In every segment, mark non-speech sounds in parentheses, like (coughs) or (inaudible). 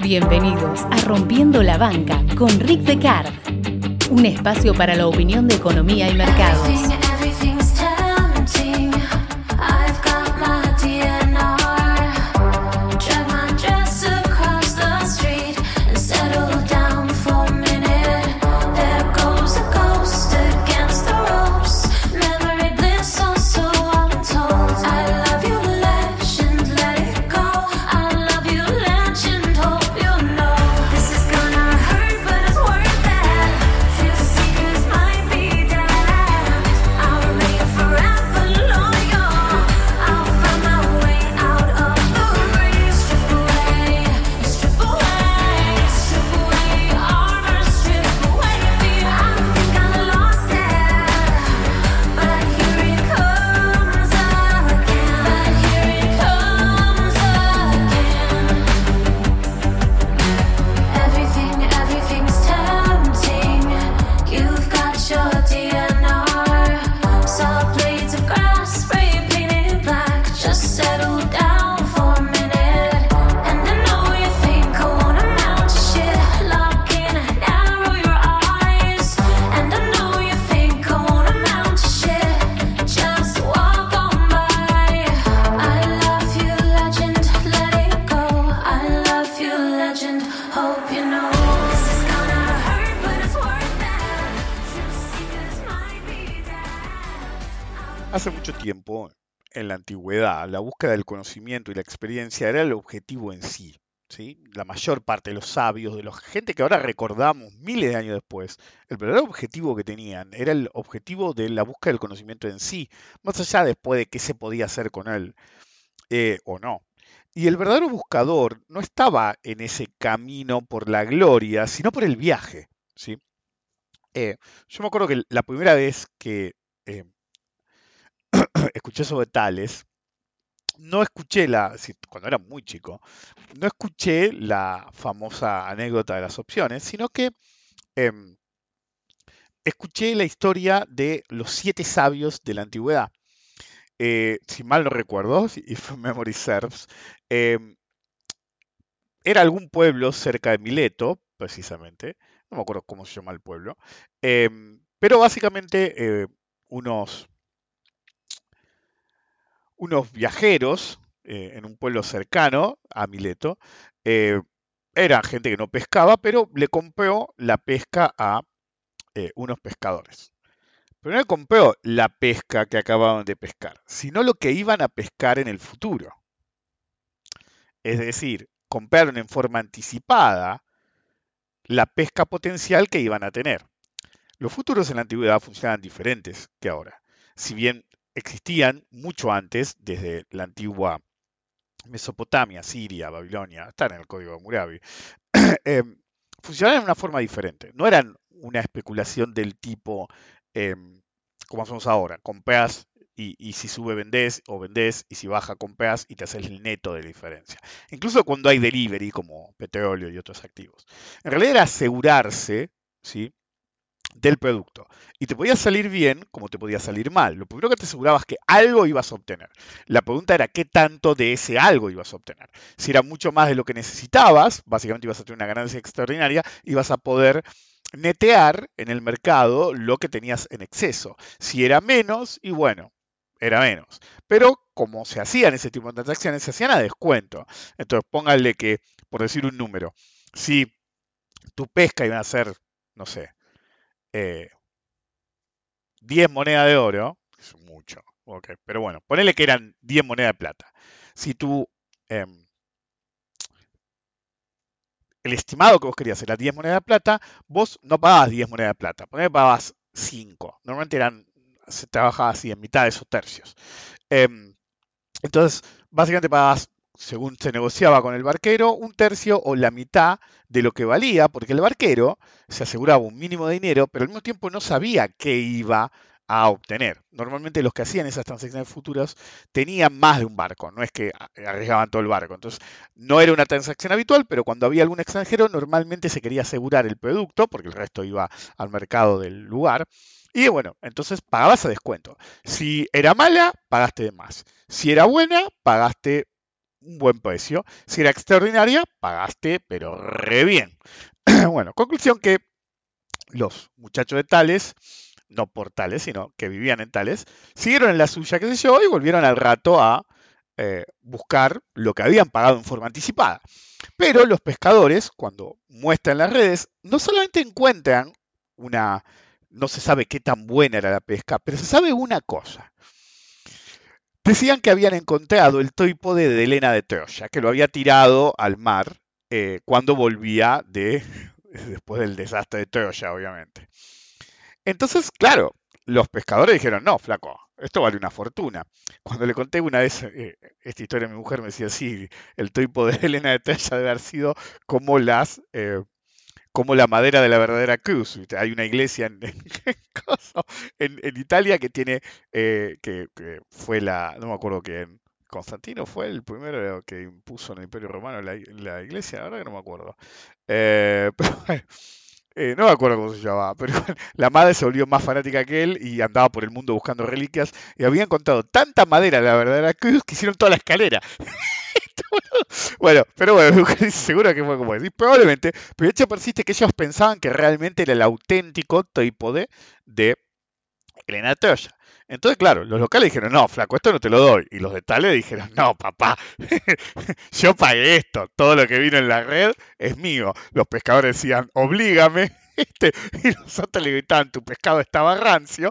Bienvenidos a Rompiendo la Banca con Rick Decard, un espacio para la opinión de economía y mercados. La búsqueda del conocimiento y la experiencia era el objetivo en sí. ¿sí? La mayor parte de los sabios, de la gente que ahora recordamos miles de años después, el verdadero objetivo que tenían era el objetivo de la búsqueda del conocimiento en sí, más allá después de qué se podía hacer con él eh, o no. Y el verdadero buscador no estaba en ese camino por la gloria, sino por el viaje. ¿sí? Eh, yo me acuerdo que la primera vez que eh, (clears throat) escuché sobre Tales, no escuché la, cuando era muy chico, no escuché la famosa anécdota de las opciones, sino que em, escuché la historia de los siete sabios de la antigüedad. Eh, si mal no recuerdo, (laughs) if memory serves, em, era algún pueblo cerca de Mileto, precisamente, no me acuerdo cómo se llama el pueblo, em, pero básicamente eh, unos unos viajeros eh, en un pueblo cercano a Mileto. Eh, era gente que no pescaba, pero le compró la pesca a eh, unos pescadores. Pero no le compró la pesca que acababan de pescar, sino lo que iban a pescar en el futuro. Es decir, compraron en forma anticipada la pesca potencial que iban a tener. Los futuros en la antigüedad funcionaban diferentes que ahora. Si bien existían mucho antes, desde la antigua Mesopotamia, Siria, Babilonia, están en el código de Murabi, (clears throat) eh, funcionaban de una forma diferente. No eran una especulación del tipo em, como hacemos ahora, compras y, y, si sube vendés o vendés y si baja compras y te haces el neto de diferencia. Incluso cuando hay delivery como petróleo y otros activos. En realidad era asegurarse ¿sí? Del producto. Y te podía salir bien como te podía salir mal. Lo primero que te asegurabas es que algo ibas a obtener. La pregunta era qué tanto de ese algo ibas a obtener. Si era mucho más de lo que necesitabas, básicamente ibas a tener una ganancia extraordinaria, ibas a poder netear en el mercado lo que tenías en exceso. Si era menos, y bueno, era menos. Pero como se hacían ese tipo de transacciones, se hacían a descuento. Entonces póngale que, por decir un número, si tu pesca iba a ser, no sé, 10 eh, monedas de oro, es mucho, pero bueno, ponele que eran 10 monedas de plata. Si tú, em, el estimado que vos querías era 10 monedas de plata, vos no pagabas 10 monedas de plata, ponele que pagabas 5. Normalmente eran, se trabajaba así, en mitad de esos tercios. Em, entonces, básicamente pagabas según se negociaba con el barquero, un tercio o la mitad de lo que valía, porque el barquero se aseguraba un mínimo de dinero, pero al mismo tiempo no sabía qué iba a obtener. Normalmente los que hacían esas transacciones futuras tenían más de un barco, no es que arriesgaban todo el barco. Entonces, no era una transacción habitual, pero cuando había algún extranjero, normalmente se quería asegurar el producto, porque el resto iba al mercado del lugar, Y bueno, entonces pagabas a descuento. Si era mala, pagaste de más. Si era buena, pagaste un buen precio. Si era extraordinaria, pagaste, pero re bien. (clears throat) bueno, conclusión que los muchachos de Tales, no por Tales, sino que vivían en Tales, siguieron en la suya, qué sé yo, y volvieron al rato a eh, buscar lo que habían pagado en forma anticipada. Pero los pescadores, cuando muestran las redes, no solamente encuentran una, no se sabe qué tan buena era la pesca, pero se sabe una cosa. Decían que habían encontrado el trípode de Elena de Troya, que lo había tirado al mar eh, cuando volvía de, (laughs) después del desastre de Troya, obviamente. Entonces, claro, los pescadores dijeron, no, flaco, esto vale una fortuna. Cuando le conté una vez eh, esta historia a mi mujer, me decía, sí, el trípode de Elena de Troya debe haber sido como las... Eh, como la madera de la verdadera cruz. Hay una iglesia (laughs) en, en, Italia que tiene, eh, que, fue la, no me acuerdo quién, Constantino fue el primero que impuso en el Imperio Romano la, la iglesia, ahora que no me acuerdo. Eh, (laughs) eh, no me acuerdo cómo se llamaba, pero (laughs) la madre se volvió más fanática que él y andaba por el mundo buscando reliquias y había encontrado tanta madera de la verdadera cruz que hicieron toda la escalera. (laughs) bueno, pero bueno, (laughs) seguro que fue como decir, probablemente, pero de hecho persiste que ellos pensaban que realmente era el auténtico trípode de Elena Troya. Entonces, claro, los locales dijeron, no, flaco, esto no te lo doy. Y los de Tale dijeron, no, papá, (laughs) yo pagué esto, todo lo que vino en la red es mío. Los pescadores decían, oblígame. (laughs) Este, y nosotros le gritaban, tu pescado estaba rancio.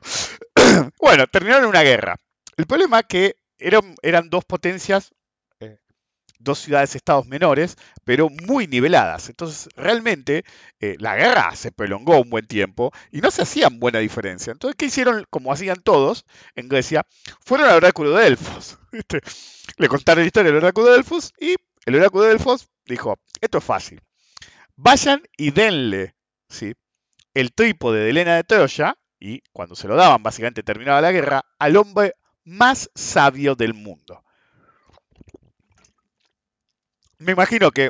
(clears throat) bueno, terminaron una guerra. El problema es que eran, eran dos potencias dos ciudades-estados menores, pero muy niveladas. Entonces, realmente, eh, la guerra se prolongó un buen tiempo y no se hacían buena diferencia. Entonces, ¿qué hicieron? Como hacían todos en Grecia, fueron al oráculo de Delfos. (laughs) Le contaron la historia del oráculo de Delfos y el oráculo de Delfos dijo, esto es fácil. Vayan y denle ¿sí? el trípode de Helena de Troya, y cuando se lo daban, básicamente terminaba la guerra, al hombre más sabio del mundo me imagino que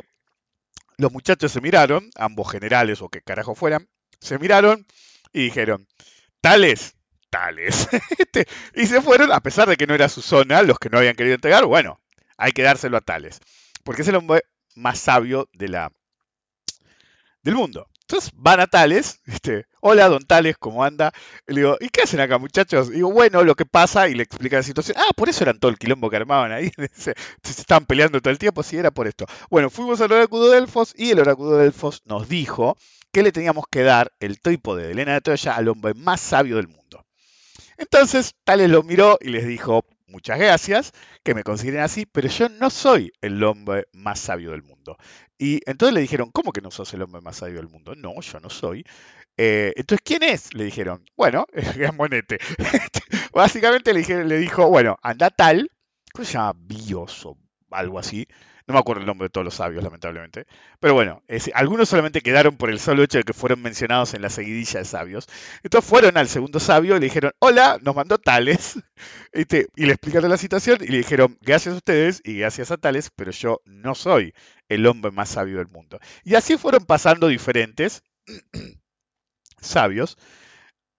los muchachos se miraron, ambos generales o que carajo fueran, se miraron y dijeron, tales, tales. (laughs) Este, y se fueron, a pesar de que no era su zona, los que no habían querido entregar, bueno, hay que dárselo a tales. Porque es el hombre más sabio de la, del mundo. Entonces van a Tales, este, hola don Tales, ¿cómo anda? le digo, ¿y qué hacen acá muchachos? Y digo, bueno, lo que pasa, y le explica la situación. Ah, por eso eran todo el quilombo que armaban ahí, (laughs) se, estaban peleando todo el tiempo, sí, era por esto. Bueno, fuimos al oráculo de Delfos y el oráculo de Delfos nos dijo que le teníamos que dar el trípode de Elena de Troya al hombre más sabio del mundo. Entonces Tales lo miró y les dijo, muchas gracias, que me consideren así, pero yo no soy el hombre más sabio del mundo. Y entonces le dijeron, ¿cómo que no sos el hombre más sabio del mundo? No, yo no soy. Eh, entonces, ¿quién es? Le dijeron, bueno, (laughs) es Gran Monete. (laughs) Básicamente le, le dijo, bueno, anda tal, ¿cómo se llama? Bios o algo así. No me acuerdo el nombre de todos los sabios, lamentablemente. Pero bueno, algunos solamente quedaron por el solo hecho de que fueron mencionados en la seguidilla de sabios. Entonces fueron al segundo sabio y le dijeron, hola, nos mandó tales. (laughs) Este, y le explicaron la situación y le dijeron, gracias a ustedes y gracias a tales, pero yo no soy el hombre más sabio del mundo. Y así fueron pasando diferentes (clears throat) sabios.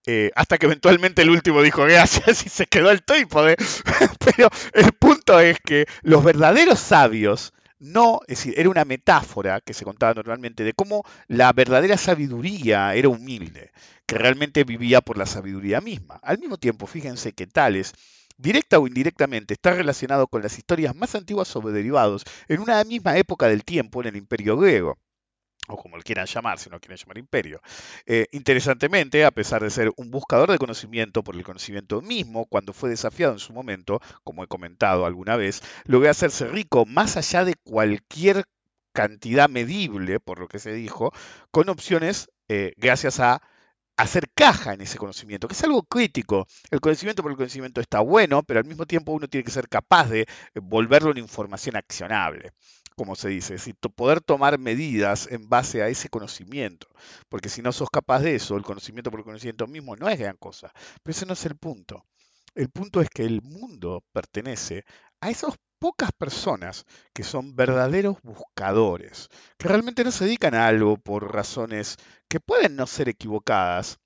Eh, hasta que eventualmente el último dijo gracias (laughs) y se quedó el trípode. (laughs) Pero el punto es que los verdaderos sabios no, es decir, era una metáfora que se contaba normalmente de cómo la verdadera sabiduría era humilde, que realmente vivía por la sabiduría misma. Al mismo tiempo, fíjense que Tales, directa o indirectamente, está relacionado con las historias más antiguas sobre derivados en una misma época del tiempo en el imperio griego o como lo quieran llamar, si no quieren llamar imperio. Eh, interesantemente, a pesar de ser un buscador de conocimiento por el conocimiento mismo, cuando fue desafiado en su momento, como he comentado alguna vez, logró hacerse rico más allá de cualquier cantidad medible, por lo que se dijo, con opciones eh, gracias a hacer caja en ese conocimiento, que es algo crítico. El conocimiento por el conocimiento está bueno, pero al mismo tiempo uno tiene que ser capaz de volverlo en información accionable como se dice, es decir, poder tomar medidas en base a ese conocimiento, porque si no sos capaz de eso, el conocimiento por el conocimiento mismo no es gran cosa, pero ese no es el punto. El punto es que el mundo pertenece a esas pocas personas que son verdaderos buscadores, que realmente no se dedican a algo por razones que pueden no ser equivocadas,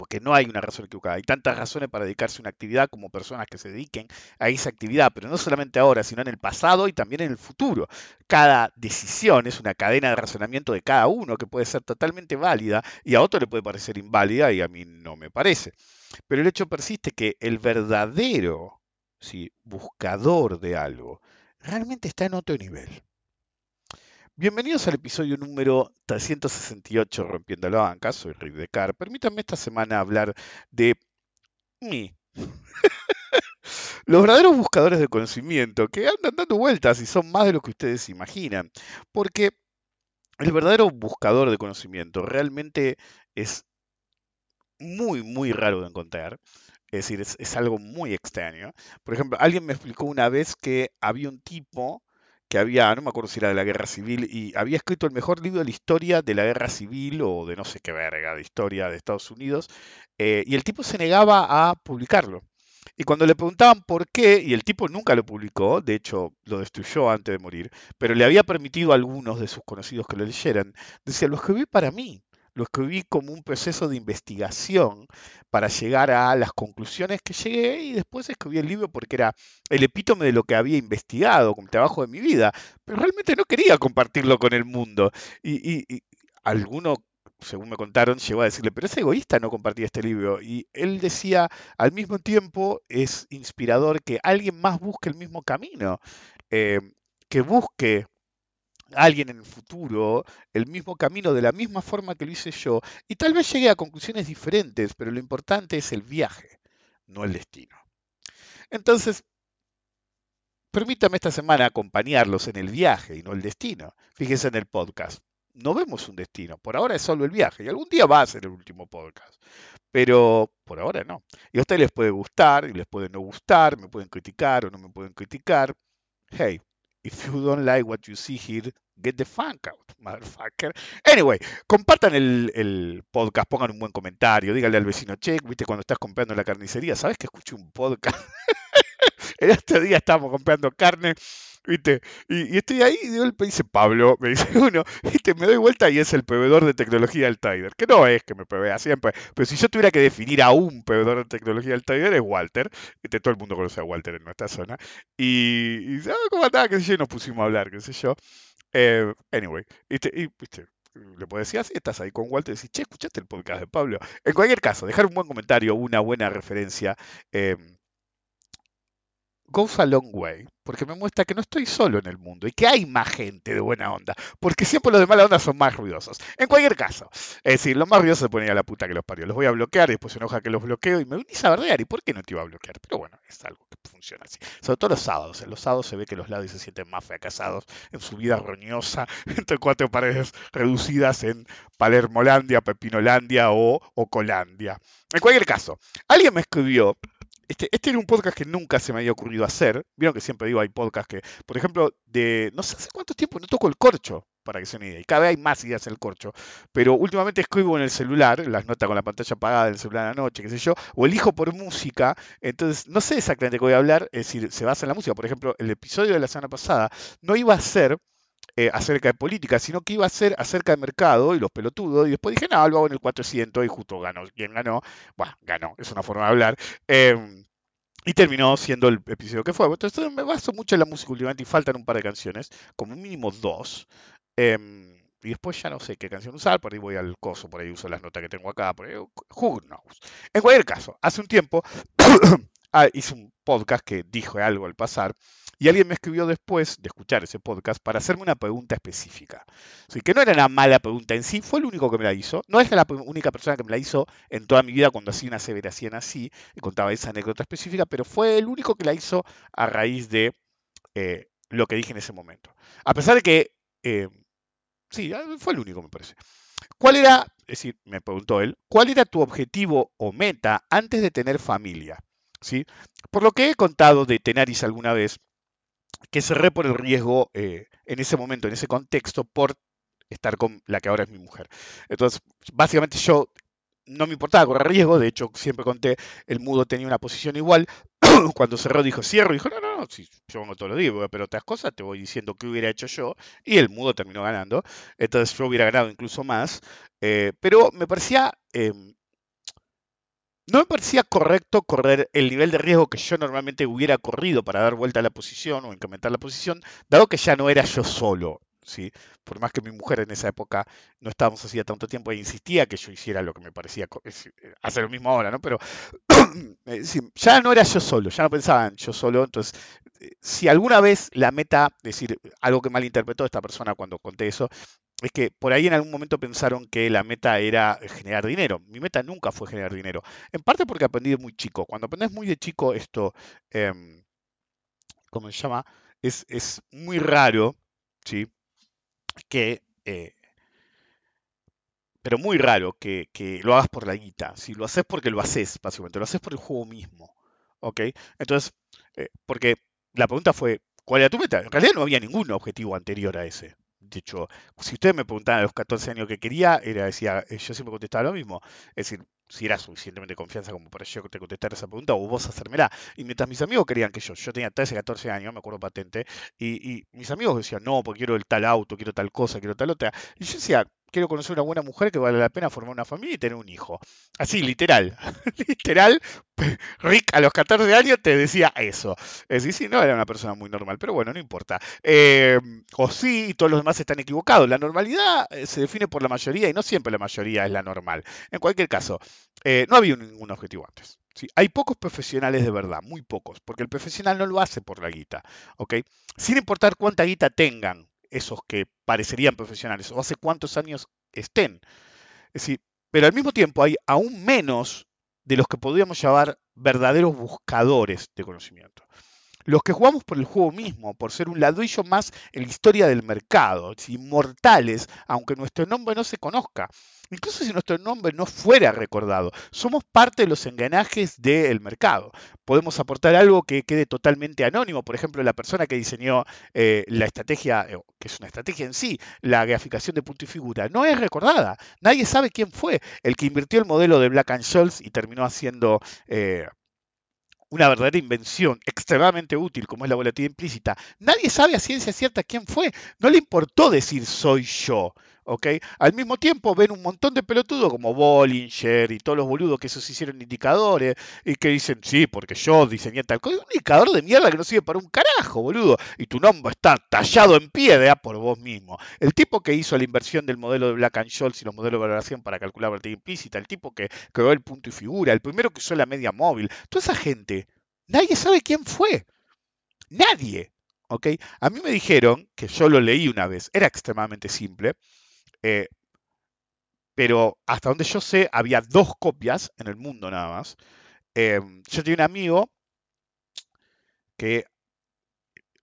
porque no hay una razón equivocada. Hay tantas razones para dedicarse a una actividad como personas que se dediquen a esa actividad, pero no solamente ahora, sino en el pasado y también en el futuro. Cada decisión es una cadena de razonamiento de cada uno que puede ser totalmente válida y a otro le puede parecer inválida y a mí no me parece. Pero el hecho persiste que el verdadero buscador de algo realmente está en otro nivel. Bienvenidos al episodio número 368 Rompiendo la Banca. Soy Rick Decar. Permítanme esta semana hablar de mí. (laughs) Los verdaderos buscadores de conocimiento que andan dando vueltas y son más de lo que ustedes imaginan. Porque el verdadero buscador de conocimiento realmente es muy, muy raro de encontrar. Es decir, es, es algo muy extraño. Por ejemplo, alguien me explicó una vez que había un tipo que había, no me acuerdo si era de la guerra civil, y había escrito el mejor libro de la historia de la guerra civil o de no sé qué verga de historia de Estados Unidos, eh, y el tipo se negaba a publicarlo. Y cuando le preguntaban por qué, y el tipo nunca lo publicó, de hecho lo destruyó antes de morir, pero le había permitido a algunos de sus conocidos que lo leyeran, decía, lo escribí para mí, lo escribí como un proceso de investigación para llegar a las conclusiones que llegué y después escribí el libro porque era el epítome de lo que había investigado como trabajo de mi vida, pero realmente no quería compartirlo con el mundo. Y, y, alguno, según me contaron, llegó a decirle, pero es egoísta no compartir este libro. Y él decía, al mismo tiempo es inspirador que alguien más busque el mismo camino, eh, que busque alguien en el futuro el mismo camino de la misma forma que lo hice yo y tal vez llegue a conclusiones diferentes, pero lo importante es el viaje, no el destino. Entonces, permítame esta semana acompañarlos en el viaje y no el destino. Fíjense en el podcast. No vemos un destino, por ahora es solo el viaje y algún día va a ser el último podcast, pero por ahora no. Y a ustedes les puede gustar y les puede no gustar, me pueden criticar o no me pueden criticar. Hey, If you don't like what you see here, get the fuck out, (laughs) motherfucker. Anyway, compartan el, podcast, pongan un buen comentario, díganle al vecino, che, viste, cuando estás comprando en la carnicería, ¿sabes que escuché un podcast? (laughs) el otro día estábamos comprando carne ¿viste? Y, estoy ahí y golpe dice Pablo, me dice (laughs) uno, ¿viste? Me doy vuelta y es el proveedor de tecnología del Tiger, que no es que me provea siempre, pero si yo tuviera que definir a un proveedor de tecnología del Tiger es Walter, ¿viste? todo el mundo conoce a Walter en nuestra zona, y, y ah, ¿cómo andaba? ¿Qué sé yo? Y nos pusimos a hablar, qué sé yo. Eh, anyway, ¿viste? Y, ¿viste? le puedo decir así, estás ahí con Walter y decís, che, escuchaste el podcast de Pablo. En cualquier caso, dejar un buen comentario, una buena referencia. Eh, goes a long way, porque me muestra que no estoy solo en el mundo y que hay más gente de buena onda, porque siempre los de mala onda son más ruidosos. En cualquier caso, es decir, los más ruidosos se ponen a la puta que los parió. Los voy a bloquear y después se enoja que los bloqueo y me unís a verdear. ¿Y por qué no te iba a bloquear? Pero bueno, es algo que funciona así. Sobre todo los sábados. En los sábados se ve que los lados se sienten más fracasados en su vida roñosa (laughs) entre cuatro paredes reducidas en Palermolandia, Pepinolandia o Ocolandia. En cualquier caso, alguien me escribió este, este, era un podcast que nunca se me había ocurrido hacer. Vieron que siempre digo, hay podcasts que, por ejemplo, de no sé hace cuánto tiempo no toco el corcho, para que se me Y cada vez hay más ideas el corcho. Pero últimamente escribo en el celular, las notas con la pantalla apagada del celular a la noche, qué sé yo, o elijo por música. Entonces, no sé exactamente qué voy a hablar, es decir, se basa en la música. Por ejemplo, el episodio de la semana pasada no iba a ser eh, acerca de política, sino que iba a ser acerca de mercado y los pelotudos. Y después dije, no, lo hago en el 400 y justo ganó. ¿Quién ganó? Bueno, ganó, es una forma de hablar. Em, y terminó siendo el episodio que fue. Entonces me baso mucho en la música últimamente y faltan un par de canciones, como mínimo dos. Em, y después ya no sé qué canción usar, por ahí voy al coso, por ahí uso las notas que tengo acá, por ahí, who knows. En cualquier caso, hace un tiempo ah, hice un podcast que dijo algo al pasar y alguien me escribió después de escuchar ese podcast para hacerme una pregunta específica. Así que no era una mala pregunta en sí, fue el único que me la hizo. No es la única persona que me la hizo en toda mi vida cuando hacía una aseveración así y contaba esa anécdota específica, pero fue el único que la hizo a raíz de eh, lo que dije en ese momento. A pesar de que, eh, sí, ah, fue el único me parece. ¿Cuál era, es decir, me preguntó él, cuál era tu objetivo o meta antes de tener familia? ¿Sí? Por lo que he contado de Tenaris alguna vez, que cerré por el riesgo eh, en ese momento, en ese contexto, por estar con la que ahora es mi mujer. Entonces, básicamente yo no me importaba correr riesgo, de hecho siempre conté, el mudo tenía una posición igual, (coughs) cuando cerró dijo cierro, dijo no, no, no, si yo vengo todos los días, pero otras cosas te voy diciendo qué hubiera hecho yo, y el mudo terminó ganando, entonces yo hubiera ganado incluso más, eh, pero me parecía em, no me parecía correcto correr el nivel de riesgo que yo normalmente hubiera corrido para dar vuelta a la posición o incrementar la posición, dado que ya no era yo solo. ¿sí? Por más que mi mujer en esa época no estábamos hacía tanto tiempo e insistía que yo hiciera lo que me parecía eh, hacer lo mismo ahora, ¿no? Pero (coughs) eh, ya no era yo solo, ya no pensaba en yo solo, entonces eh, si alguna vez la meta, es decir, algo que malinterpretó esta persona cuando conté eso, es que por ahí en algún momento pensaron que la meta era generar dinero. Mi meta nunca fue generar dinero. En parte porque aprendí de muy chico. Cuando aprendes muy de chico esto, eh, ¿cómo se llama? Es, es muy raro, ¿sí? Que, eh, pero muy raro que, que, lo hagas por la guita. Si lo haces porque lo haces, básicamente. Lo haces por el juego mismo. ¿Ok? Entonces, eh, porque la pregunta fue, ¿cuál era tu meta? En realidad no había ningún objetivo anterior a ese. De hecho, si ustedes me preguntaban a los 14 años que quería, era decía, eh, yo siempre contestaba lo mismo. Es decir, si era suficientemente confianza como para yo te contestar esa pregunta o vos hacérmela. Y mientras mis amigos querían que yo, yo tenía 13, 14 años, me acuerdo patente, y, y mis amigos decían, no, porque quiero el tal auto, quiero tal cosa, quiero tal otra. Y yo decía, quiero conocer una buena mujer que vale la pena formar una familia y tener un hijo. Así, literal. (laughs) literal, Rick a los 14 años te decía eso. Es decir, sí, no era una persona muy normal, pero bueno, no importa. Eh, o sí, todos los demás están equivocados. La normalidad eh, se define por la mayoría y no siempre la mayoría es la normal. En cualquier caso, eh, no había ningún objetivo antes. Hay pocos profesionales de verdad, muy pocos, porque el profesional no lo hace por la guita. ¿ok? Sin importar cuánta guita tengan, esos que parecerían profesionales o hace cuántos años estén. Es pero al mismo tiempo hay aún menos de los que podríamos llamar verdaderos buscadores de conocimiento. Los que jugamos por el juego mismo, por ser un ladrillo más en la historia del mercado, inmortales, aunque nuestro nombre no se conozca. Incluso si nuestro nombre no fuera recordado, somos parte de los engranajes del mercado. Podemos aportar algo que quede totalmente anónimo. Por ejemplo, la persona que diseñó eh, la estrategia, eh, que es una estrategia en sí, la graficación de punto y figura, no es recordada. Nadie sabe quién fue el que invirtió el modelo de Black and Scholes y terminó haciendo eh, una verdadera invención extremadamente útil como es la volatilidad implícita, nadie sabe a ciencia cierta quién fue. No le importó decir soy yo. ¿Ok? Al mismo tiempo ven un montón de pelotudos como Bollinger y todos los boludos que esos hicieron indicadores y que dicen, sí, porque yo diseñé tal cosa. Un indicador de mierda que no sirve para un carajo, boludo. Y tu nombre está tallado en piedra por vos mismo. El tipo que hizo la inversión del modelo de Black and Scholes y los modelos de valoración para calcular volatilidad implícita, el tipo que creó el punto y figura, el primero que usó la media móvil, toda esa gente, nadie sabe quién fue. Nadie. ¿ok? A mí me dijeron, que yo lo leí una vez, era extremadamente simple, eh, pero hasta donde yo sé, había dos copias en el mundo nada más. Em, yo tenía un amigo que,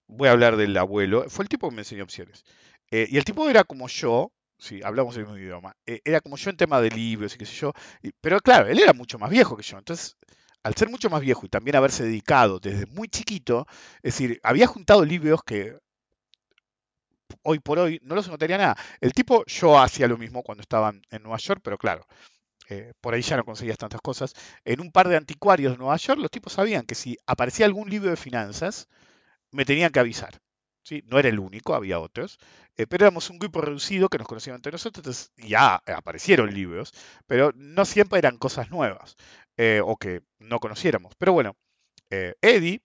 voy a hablar del abuelo, fue el tipo que me enseñó opciones. Eh, y el tipo era como yo, si hablamos el mismo idioma, eh, era como yo en tema de libros y qué sé yo, pero claro, él era mucho más viejo que yo, entonces al ser mucho más viejo y también haberse dedicado desde muy chiquito, es decir, había juntado libros que hoy por hoy no los notaría nada. El tipo, yo hacía lo mismo cuando estaba en Nueva York, pero claro, eh, por ahí ya no conseguías tantas cosas. En un par de anticuarios de Nueva York, los tipos sabían que si aparecía algún libro de finanzas, me tenían que avisar. ¿sí? No era el único, había otros, eh, pero éramos un grupo reducido que nos conocíamos entre nosotros, entonces ya aparecieron libros, pero no siempre eran cosas nuevas eh, o que no conociéramos. Pero bueno, Eddie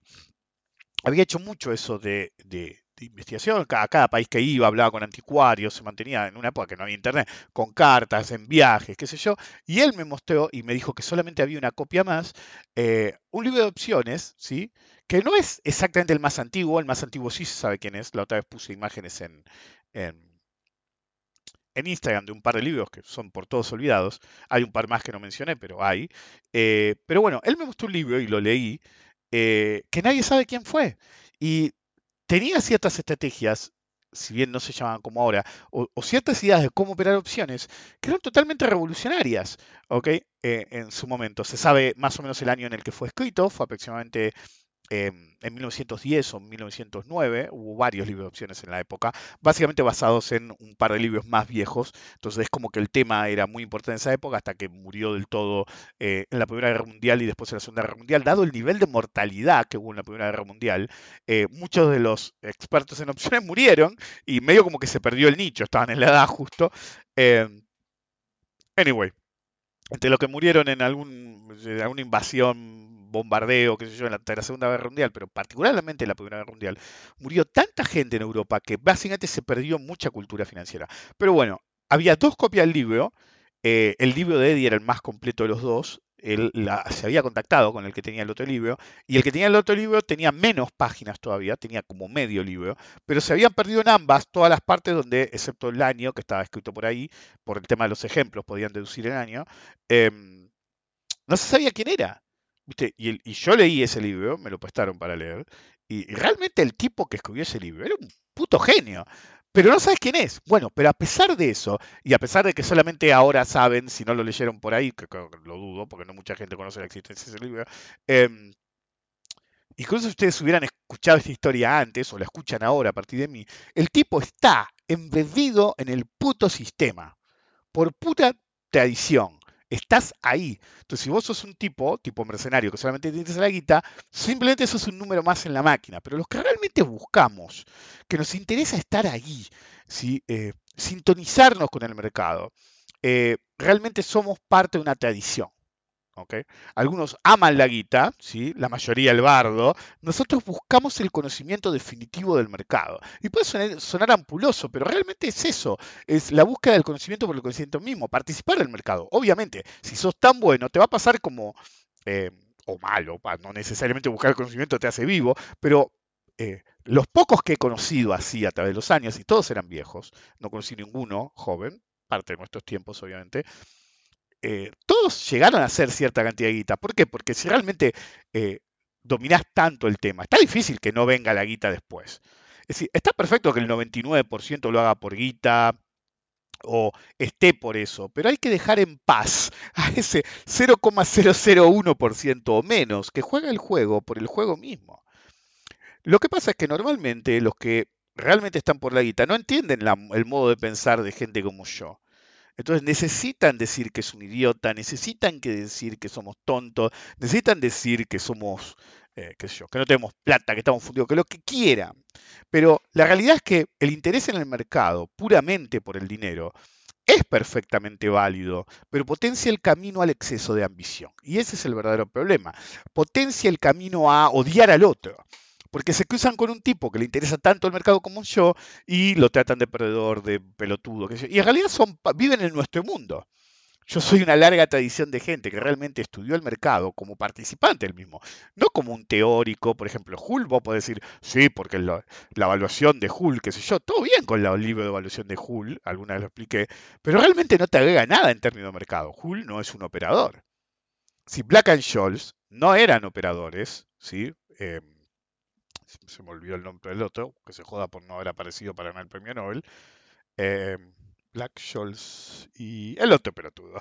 había hecho mucho eso de, investigación. Cada, cada país que iba hablaba con anticuarios, se mantenía en una época que no había internet, con cartas, en viajes, qué sé yo. Y él me mostró y me dijo que solamente había una copia más, eh, un libro de opciones, ¿sí? que no es exactamente el más antiguo, el más antiguo sí se sabe quién es. La otra vez puse imágenes en, en, Instagram de un par de libros que son por todos olvidados. Hay un par más que no mencioné, pero hay. Eh, pero bueno, él me mostró un libro y lo leí, eh, que nadie sabe quién fue. Y tenía ciertas estrategias, si bien no se llamaban como ahora, o, ciertas ideas de cómo operar opciones, que eran totalmente revolucionarias, ¿ok? Eh, en su momento. Se sabe más o menos el año en el que fue escrito, fue aproximadamente en 1910 o 1909, hubo varios libros de opciones en la época, básicamente basados en un par de libros más viejos, entonces es como que el tema era muy importante en esa época hasta que murió del todo eh, en la Primera Guerra Mundial y después en la Segunda Guerra Mundial, dado el nivel de mortalidad que hubo en la Primera Guerra Mundial, eh, muchos de los expertos en opciones (laughs) murieron y medio como que se perdió el nicho, estaban en la edad justo. Eh, anyway, entre los que murieron en algún, alguna invasión, bombardeo, qué sé yo, en la, Segunda Guerra Mundial, pero particularmente en la Primera Guerra Mundial, murió tanta gente en Europa que básicamente se perdió mucha cultura financiera. Pero bueno, había dos copias del libro. Eh, el libro de Eddie era el más completo de los dos él se había contactado con el que tenía el otro libro, y el que tenía el otro libro tenía menos páginas todavía, tenía como medio libro, pero se habían perdido en ambas todas las partes donde, excepto el año, que estaba escrito por ahí, por el tema de los ejemplos, podían deducir el año, em, no se sabía quién era. ¿Viste? Y, y, yo leí ese libro, me lo prestaron para leer, y realmente el tipo que escribió ese libro era un puto genio pero no sabes quién es. Bueno, pero a pesar de eso, y a pesar de que solamente ahora saben, si no lo leyeron por ahí, que, lo dudo, porque no mucha gente conoce la existencia de ese libro, eh, incluso si ustedes hubieran escuchado esta historia antes, o la escuchan ahora a partir de mí, el tipo está embebido en el puto sistema, por puta tradición. Estás ahí. Entonces, si vos sos un tipo, tipo mercenario, que solamente te interesa la guita, simplemente sos un número más en la máquina. Pero los que realmente buscamos, que nos interesa estar ahí, eh, sintonizarnos con el mercado, eh, realmente somos parte de una tradición. Algunos aman la guita, ¿sí? la mayoría el bardo. Nosotros buscamos el conocimiento definitivo del mercado. Y puede sonar, ampuloso, pero realmente es eso. Es la búsqueda del conocimiento por el conocimiento mismo, participar del mercado. Obviamente, si sos tan bueno, te va a pasar como, eh, o malo, no necesariamente buscar el conocimiento te hace vivo, pero eh, los pocos que he conocido así a través de los años, y todos eran viejos, no conocí ninguno joven, parte de nuestros tiempos obviamente, eh, todos llegaron a hacer cierta cantidad de guita. ¿Por qué? Porque si realmente eh, dominás tanto el tema, está difícil que no venga la guita después. Es decir, está perfecto que el 99% lo haga por guita o esté por eso, pero hay que dejar en paz (laughs) a ese 0,001% o menos que juega el juego por el juego mismo. Lo que pasa es que normalmente los que realmente están por la guita no entienden el modo de pensar de gente como yo. Entonces necesitan decir que es un idiota, necesitan que decir que somos tontos, necesitan decir que somos, eh, qué sé yo, que no tenemos plata, que estamos fundidos, que lo que quieran. Pero la realidad es que el interés en el mercado, puramente por el dinero, es perfectamente válido, pero potencia el camino al exceso de ambición. Y ese es el verdadero problema. Potencia el camino a odiar al otro porque se cruzan con un tipo que le interesa tanto el mercado como yo y lo tratan de perdedor, de pelotudo, sé y en realidad son, viven en nuestro mundo. Yo soy una larga tradición de gente que realmente estudió el mercado como participante del mismo, no como un teórico, por ejemplo, Hull, vos podés decir, sí, porque la, evaluación de Hull, qué sé yo, todo bien con el libro de evaluación de Hull, alguna vez lo expliqué, pero realmente no te agrega nada en términos de mercado. Hull no es un operador. Si Black and Scholes no eran operadores, ¿sí? Eh, se me olvidó el nombre del otro, que se joda por no haber aparecido para ganar el premio Nobel. Eh, Black Scholes y el otro operatudo.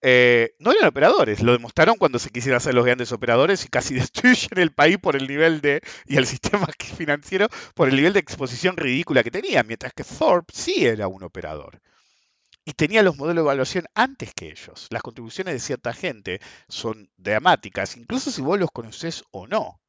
Eh, no eran operadores, lo demostraron cuando se quisieron hacer los grandes operadores y casi (laughs) destruyen el país por el nivel de, y el sistema (laughs) financiero por el nivel de exposición ridícula que tenía, mientras que Thorpe sí era un operador. Y tenía los modelos de evaluación antes que ellos. Las contribuciones de cierta gente son dramáticas, incluso si vos los conocés o no.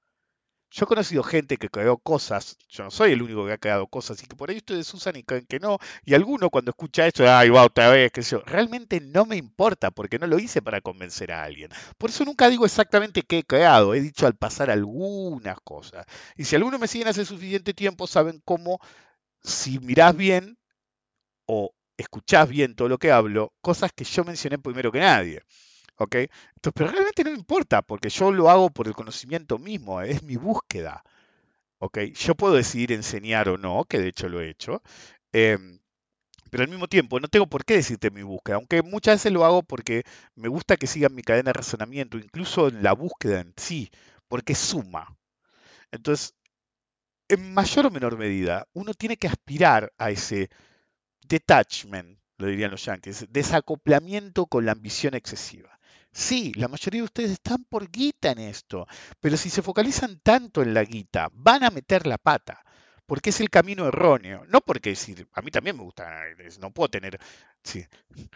Yo he conocido gente que creó cosas, yo no soy el único que ha creado cosas, y que por ahí ustedes usan y creen que no, y alguno cuando escucha esto, ay, va otra vez, que yo, realmente no me importa, porque no lo hice para convencer a alguien. Por eso nunca digo exactamente qué he creado, he dicho al pasar algunas cosas. Y si alguno me siguen hace suficiente tiempo, saben cómo, si mirás bien o escuchás bien todo lo que hablo, cosas que yo mencioné primero que nadie. Entonces, pero realmente no importa, porque yo lo hago por el conocimiento mismo, es mi búsqueda, ¿ok? Yo puedo decidir enseñar o no, que de hecho lo he hecho, em, pero al mismo tiempo no tengo por qué decirte mi búsqueda, aunque muchas veces lo hago porque me gusta que sigan mi cadena de razonamiento, incluso en la búsqueda en sí, porque suma. Entonces, en mayor o menor medida, uno tiene que aspirar a ese detachment, lo dirían los yankees, desacoplamiento con la ambición excesiva. Sí, la mayoría de ustedes están por guita en esto, pero si se focalizan tanto en la guita, van a meter la pata. Porque es el camino erróneo. No porque si, a mí también me gusta, no puedo tener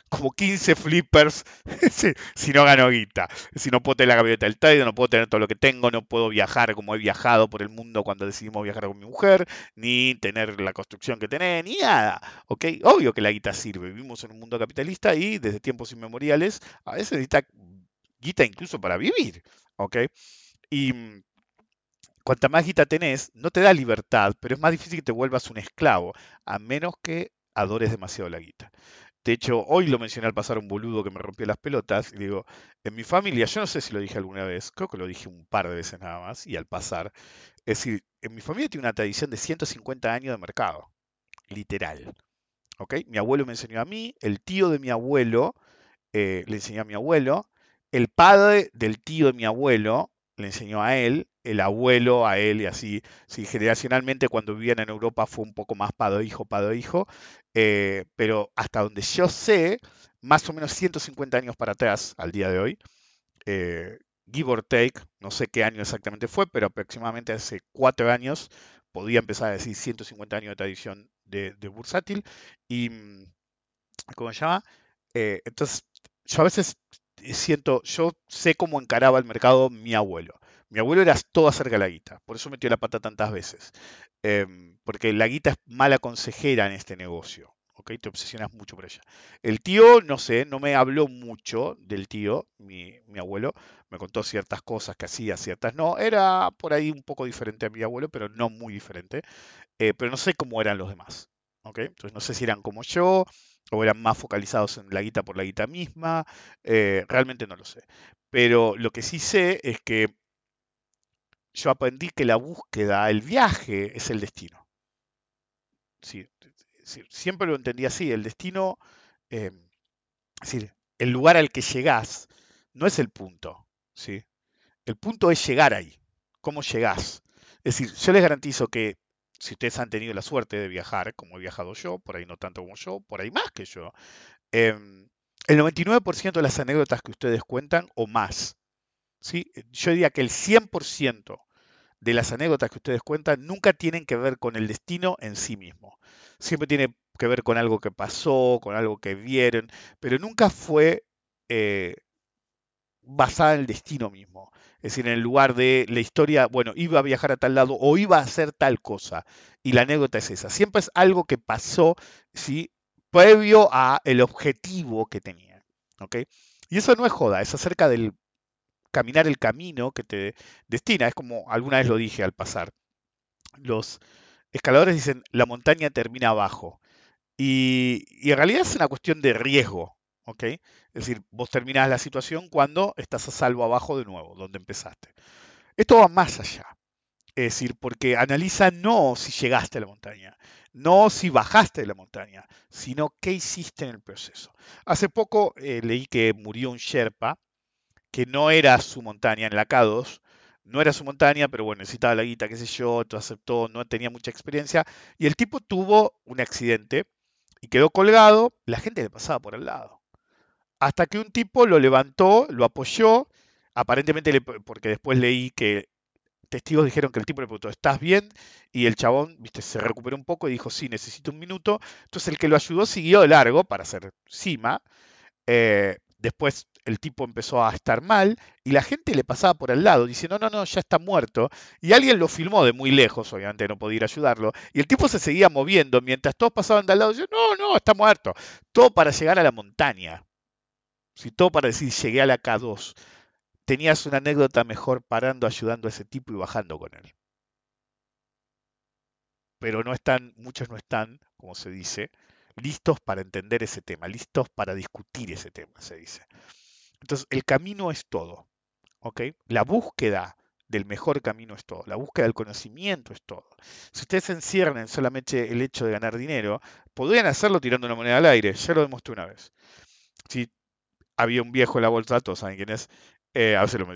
como 15 flippers (laughs) si, no gano guita. Si no puedo tener la camioneta del Tide, no puedo tener todo lo que tengo, no puedo viajar como he viajado por el mundo cuando decidimos viajar con mi mujer, ni tener la construcción que tenés, ni nada. ¿ok? Obvio que la guita sirve. Vivimos en un mundo capitalista y desde tiempos inmemoriales a veces necesita guita incluso para vivir. ¿ok? Y cuanta más guita tenés, no te da libertad, pero es más difícil que te vuelvas un esclavo, a menos que adores demasiado la guita. De hecho, hoy lo mencioné al pasar un boludo que me rompió las pelotas y digo, en mi familia, yo no sé si lo dije alguna vez, creo que lo dije un par de veces nada más y al pasar, es decir, en mi familia tiene una tradición de 150 años de mercado, literal. ¿Ok? Mi abuelo me enseñó a mí, el tío de mi abuelo eh, le enseñó a mi abuelo, el padre del tío de mi abuelo le enseñó a él, el abuelo a él y así. Sí, generacionalmente cuando vivían en Europa fue un poco más padre-hijo, padre-hijo, eh, pero hasta donde yo sé, más o menos 150 años para atrás, al día de hoy, eh, give or take, no sé qué año exactamente fue, pero aproximadamente hace cuatro años podía empezar a decir 150 años de tradición de, bursátil. Y, mm, ¿cómo se llama? Eh, entonces, yo a veces siento, yo sé cómo encaraba el mercado mi abuelo. Mi abuelo era todo acerca de la guita, por eso metió la pata tantas veces. Em, porque la guita es mala consejera en este negocio. ¿ok? Te obsesionas mucho por ella. El tío, no sé, no me habló mucho del tío, mi, abuelo. Me contó ciertas cosas que hacía, ciertas no. Era por ahí un poco diferente a mi abuelo, pero no muy diferente. Eh, pero no sé cómo eran los demás. ¿ok? Entonces no sé si eran como yo, o eran más focalizados en la guita por la guita misma, eh, realmente no lo sé. Pero lo que sí sé es que yo aprendí que la búsqueda, el viaje es el destino. Sí, siempre lo entendí así, el destino, eh, el lugar al que llegás no es el punto, ¿sí? El punto es llegar ahí, cómo llegás. Es decir, yo les garantizo que si ustedes han tenido la suerte de viajar, como he viajado yo, por ahí no tanto como yo, por ahí más que yo, em, el 99% de las anécdotas que ustedes cuentan o más, ¿sí? yo diría que el 100% de las anécdotas que ustedes cuentan nunca tienen que ver con el destino en sí mismo. Siempre tiene que ver con algo que pasó, con algo que vieron, pero nunca fue eh, basada en el destino mismo. Es decir, en el lugar de la historia, bueno, iba a viajar a tal lado o iba a hacer tal cosa. Y la anécdota es esa. Siempre es algo que pasó, ¿sí? Previo a el objetivo que tenía. ¿Ok? Y eso no es joda, es acerca del caminar el camino que te destina. Es como alguna vez lo dije al pasar. Los escaladores dicen, la montaña termina abajo. Y, en realidad es una cuestión de riesgo. ¿ok? Es decir, vos terminás la situación cuando estás a salvo abajo de nuevo, donde empezaste. Esto va más allá. Es decir, porque analiza no si llegaste a la montaña, no si bajaste de la montaña, sino qué hiciste en el proceso. Hace poco eh, leí que murió un Sherpa, que no era su montaña en la K2, no era su montaña, pero bueno, necesitaba la guita, qué sé yo, aceptó, no tenía mucha experiencia, y el tipo tuvo un accidente y quedó colgado, la gente le pasaba por el lado hasta que un tipo lo levantó, lo apoyó, aparentemente porque después leí que testigos dijeron que el tipo le preguntó, ¿estás bien? Y el chabón, viste, se recuperó un poco y dijo, sí, necesito un minuto. Entonces el que lo ayudó siguió de largo para hacer cima. Eh, después el tipo empezó a estar mal y la gente le pasaba por al lado diciendo, no, no, ya está muerto. Y alguien lo filmó de muy lejos, obviamente no podía ir ayudarlo. Y el tipo se seguía moviendo mientras todos pasaban de al lado. Diciendo, no, no, está muerto. Todo para llegar a la montaña. Si todo para decir llegué a la K2, tenías una anécdota mejor parando, ayudando a ese tipo y bajando con él. Pero no están, muchos no están, como se dice, listos para entender ese tema, listos para discutir ese tema, se dice. Entonces, el camino es todo. ¿ok? La búsqueda del mejor camino es todo. La búsqueda del conocimiento es todo. Si ustedes se encierran en solamente el hecho de ganar dinero, podrían hacerlo tirando una moneda al aire. Ya lo demostré una vez. Si había un viejo en la bolsa, todos saben quién es, eh, a veces lo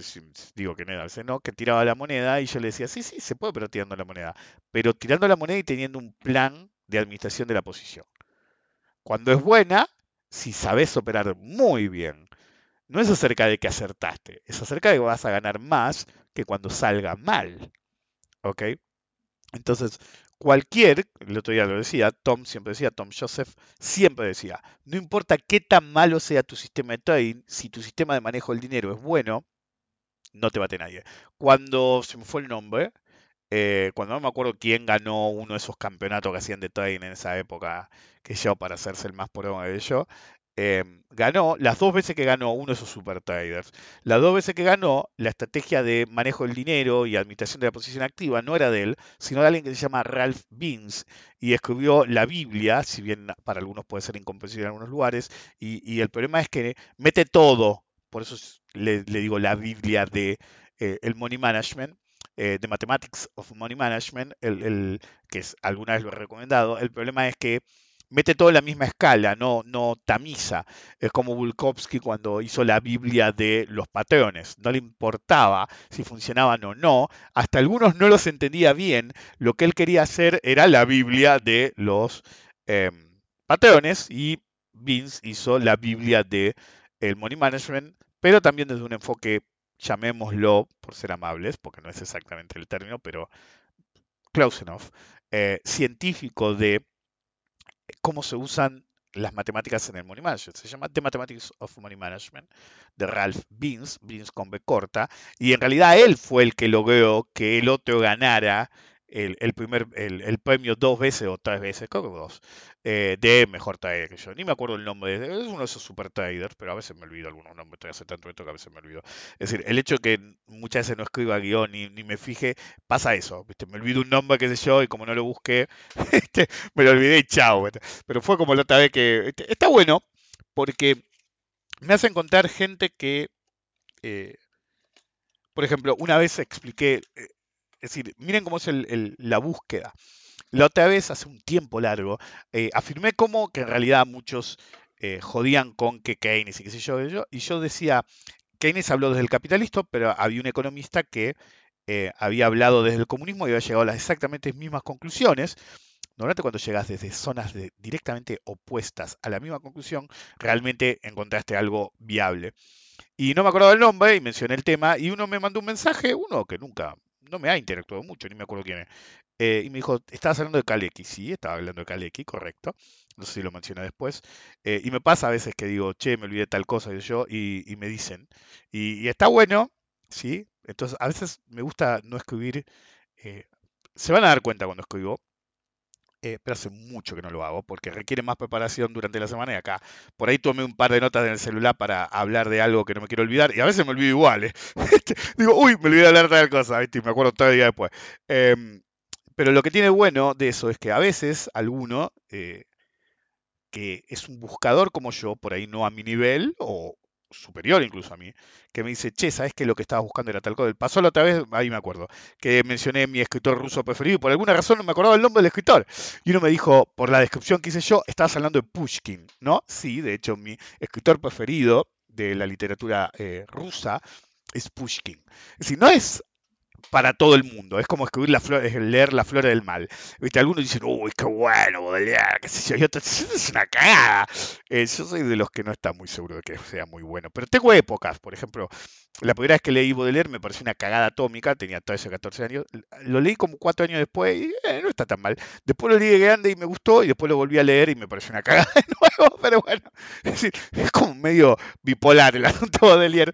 digo que no, no, que tiraba la moneda y yo le decía, sí, sí, se puede, pero tirando la moneda. Pero tirando la moneda y teniendo un plan de administración de la posición. Cuando es buena, si sabes operar muy bien, no es acerca de que acertaste, es acerca de que vas a ganar más que cuando salga mal. ¿Ok? Entonces, cualquier, el otro día lo decía, Tom siempre decía, Tom Joseph siempre decía, no importa qué tan malo sea tu sistema de trading, si tu sistema de manejo del dinero es bueno, no te bate nadie. Cuando se me fue el nombre, eh, cuando no me acuerdo quién ganó uno de esos campeonatos que hacían de trading en esa época, que yo para hacerse el más pro de ello, Em, ganó, las dos veces que ganó uno de esos super traders, las dos veces que ganó, la estrategia de manejo del dinero y administración de la posición activa no era de él, sino de alguien que se llama Ralph Beans y escribió la Biblia, si bien para algunos puede ser incomprensible en algunos lugares, y, el problema es que mete todo, por eso le, digo la Biblia de eh, el money management, eh, The Mathematics of Money Management, que es, alguna vez lo he recomendado, el problema es que mete todo en la misma escala, no, no tamiza. Es como Bulkovsky cuando hizo la Biblia de los patrones. No le importaba si funcionaban o no. Hasta algunos no los entendía bien. Lo que él quería hacer era la Biblia de los em, patrones y Vince hizo la Biblia de el Money Management, pero también desde un enfoque, llamémoslo, por ser amables, porque no es exactamente el término, pero close enough, eh, científico de cómo se usan las matemáticas en el Money Management. Se llama The Mathematics of Money Management de Ralph Beans, Beans con B corta, y en realidad él fue el que logró que el otro ganara el, primer, el, premio dos veces o tres veces, creo que dos, eh, de mejor trader que yo. Ni me acuerdo el nombre, de, es uno de esos super traders, pero a veces me olvido algunos nombres, estoy hace tanto esto que a veces me olvido. Es decir, el hecho que muchas veces no escriba guion ni, ni me fije, pasa eso, ¿viste? me olvido un nombre, qué sé yo, y como no lo busqué, (laughs) este, me lo olvidé y chao. Pero fue como la otra vez que... Este, está bueno, porque me hace encontrar gente que... Eh, por ejemplo, una vez expliqué, eh, es decir, miren cómo es la búsqueda. La otra vez, hace un tiempo largo, eh, afirmé como que en realidad muchos eh, jodían con que Keynes y qué sé yo, y yo decía, Keynes habló desde el capitalismo, pero había un economista que eh, había hablado desde el comunismo y había llegado a las exactamente mismas conclusiones. Normalmente cuando llegas desde zonas directamente opuestas a la misma conclusión, realmente encontraste algo viable. Y no me acuerdo del nombre y mencioné el tema y uno me mandó un mensaje, uno que nunca no me ha interactuado mucho, ni me acuerdo quién es. Eh, y me dijo, estabas hablando de Kaleki. Sí, estaba hablando de Kaleki, correcto. No sé si lo mencioné después. Eh, y me pasa a veces que digo, che, me olvidé tal cosa, y yo, y, me dicen. Y, está bueno, ¿sí? Entonces, a veces me gusta no escribir. Eh, se van a dar cuenta cuando escribo, eh, pero hace mucho que no lo hago porque requiere más preparación durante la semana y acá por ahí tomé un par de notas en el celular para hablar de algo que no me quiero olvidar y a veces me olvido igual. ¿eh? (laughs) Este, digo, uy, me olvidé de hablar de tal cosa, me acuerdo todo el día después. Em, pero lo que tiene bueno de eso es que a veces alguno eh, que es un buscador como yo, por ahí no a mi nivel o, superior incluso a mí, que me dice, che, ¿sabes que lo que estabas buscando era tal cosa? Pasó la otra vez, ahí me acuerdo, que mencioné mi escritor ruso preferido y por alguna razón no me acordaba el nombre del escritor. Y uno me dijo, por la descripción que hice yo, estabas hablando de Pushkin, ¿no? Sí, de hecho, mi escritor preferido de la literatura eh, rusa es Pushkin. Es decir, no es para todo el mundo. Es como escribir la flor, leer La Flora del Mal. ¿Viste? Algunos dicen, uy, qué bueno, Baudelaire, qué sé yo. Y es una cagada. Eh, yo soy de los que no está muy seguro de que sea muy bueno. Pero tengo épocas, por ejemplo, la primera vez que leí Baudelaire me pareció una cagada atómica, tenía 13 o 14 años. Lo leí como cuatro años después y eh, no está tan mal. Después lo leí de grande y me gustó y después lo volví a leer y me pareció una cagada (laughs) de nuevo. Pero bueno, es, es como medio bipolar el asunto Baudelaire.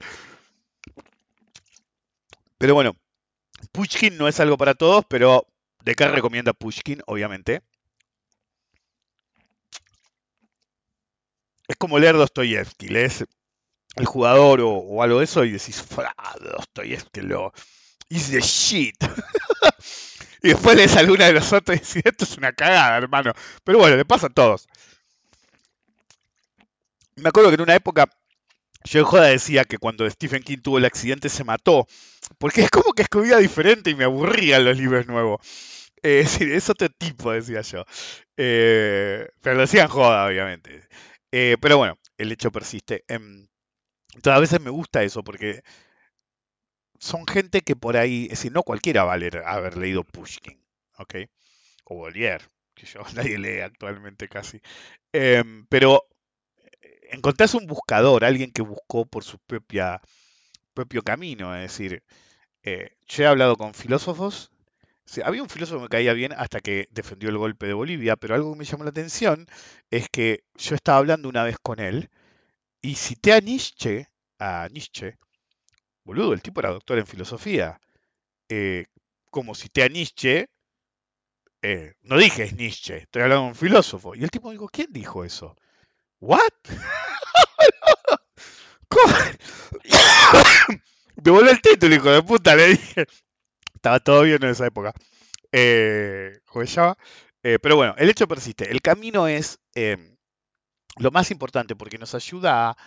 Pero bueno, Pushkin no es algo para todos, pero ¿de qué recomienda Pushkin? Obviamente. Es como leer Dostoyevsky, lees el jugador o, algo de eso y decís, Dostoyevsky lo... Is the shit. (laughs) y después lees alguna de los otros y decís, esto es una cagada, hermano. Pero bueno, le pasa a todos. Me acuerdo que en una época yo en joda decía que cuando Stephen King tuvo el accidente se mató, porque es como que escribía diferente y me aburrían los libros nuevos. Eh, es decir, es otro tipo, decía yo. Eh, pero lo joda, obviamente. Eh, pero bueno, el hecho persiste. Em, entonces a veces me gusta eso, porque son gente que por ahí, es decir, no cualquiera va a haber leído Pushkin, ¿ok? O Bolier, que yo (laughs) nadie lee actualmente casi. Em, pero encontrás un buscador, alguien que buscó por su propia, propio camino. Es decir, eh, yo he hablado con filósofos había un filósofo que me caía bien hasta que defendió el golpe de Bolivia, pero algo que me llamó la atención es que yo estaba hablando una vez con él y cité a Nietzsche, a Nietzsche, boludo, el tipo era doctor en filosofía. Eh, como cité a Nietzsche, eh, no dije es Nietzsche, estoy hablando de un filósofo. Y el tipo dijo, ¿quién dijo eso? ¿What? (laughs) ¿Cómo? (coughs) Devuelve el título, hijo de puta, le dije. Estaba todo bien en esa época. Eh. Eh, pero bueno, el hecho persiste. El camino es eh, lo más importante porque nos ayuda a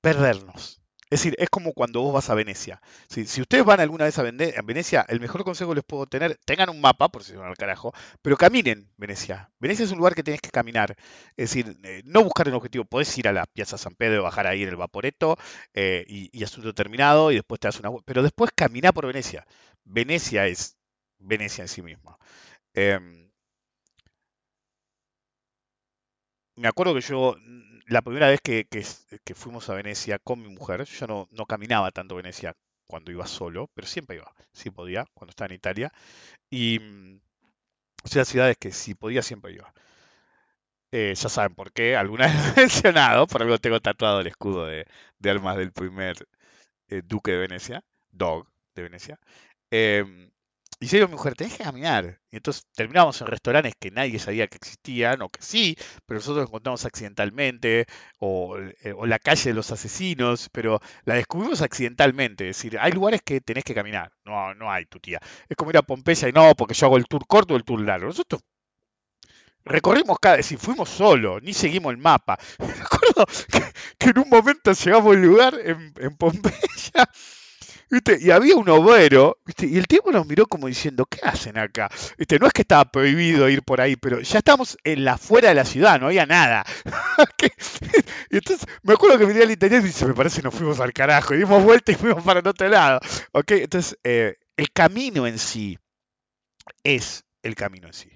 perdernos. Es decir, es como cuando vos vas a Venecia. Si, si ustedes van alguna vez a, Vene- a Venecia, el mejor consejo que les puedo tener, tengan un mapa, por si van al carajo, pero caminen Venecia. Venecia es un lugar que tenés que caminar. Es decir, eh, no buscar un objetivo. Podés ir a la Piazza San Pedro, bajar ahí en el Vaporetto eh, y, y asunto terminado y después te das una. Pero después caminá por Venecia. Venecia es Venecia en sí misma. Em, me acuerdo que yo, la primera vez que, que fuimos a Venecia con mi mujer, yo no, no caminaba tanto Venecia cuando iba solo, pero siempre iba, sí podía, cuando estaba en Italia. Y o sea, ciudades que si podía, siempre iba. Eh, ya saben por qué, alguna vez lo (laughs) he mencionado, por algo tengo tatuado el escudo de, de armas del primer eh, duque de Venecia, Dog de Venecia. Em, y yo digo mujer, tenés que caminar. Y entonces terminamos en restaurantes que nadie sabía que existían, o que sí, pero nosotros encontramos accidentalmente, o, eh, o la calle de los asesinos, pero la descubrimos accidentalmente. Es decir, hay lugares que tenés que caminar, no, no hay tu tía. Es como ir a Pompeya y no, porque yo hago el tour corto o el tour largo. Nosotros recorrimos cada, decir, fuimos solos, ni seguimos el mapa. (laughs) Me acuerdo que, que en un momento llegamos a un lugar en Pompeya Y había un obrero. Y el tipo nos miró como diciendo, ¿qué hacen acá? ¿Viste? No es que estaba prohibido ir por ahí, pero ya estamos en la fuera de la ciudad, no había nada. (laughs) Y entonces me acuerdo que venía el italiano y dice, me parece que nos fuimos al carajo, y dimos vuelta y fuimos para el otro lado. ¿Ok? Entonces, eh, el camino en sí es el camino en sí.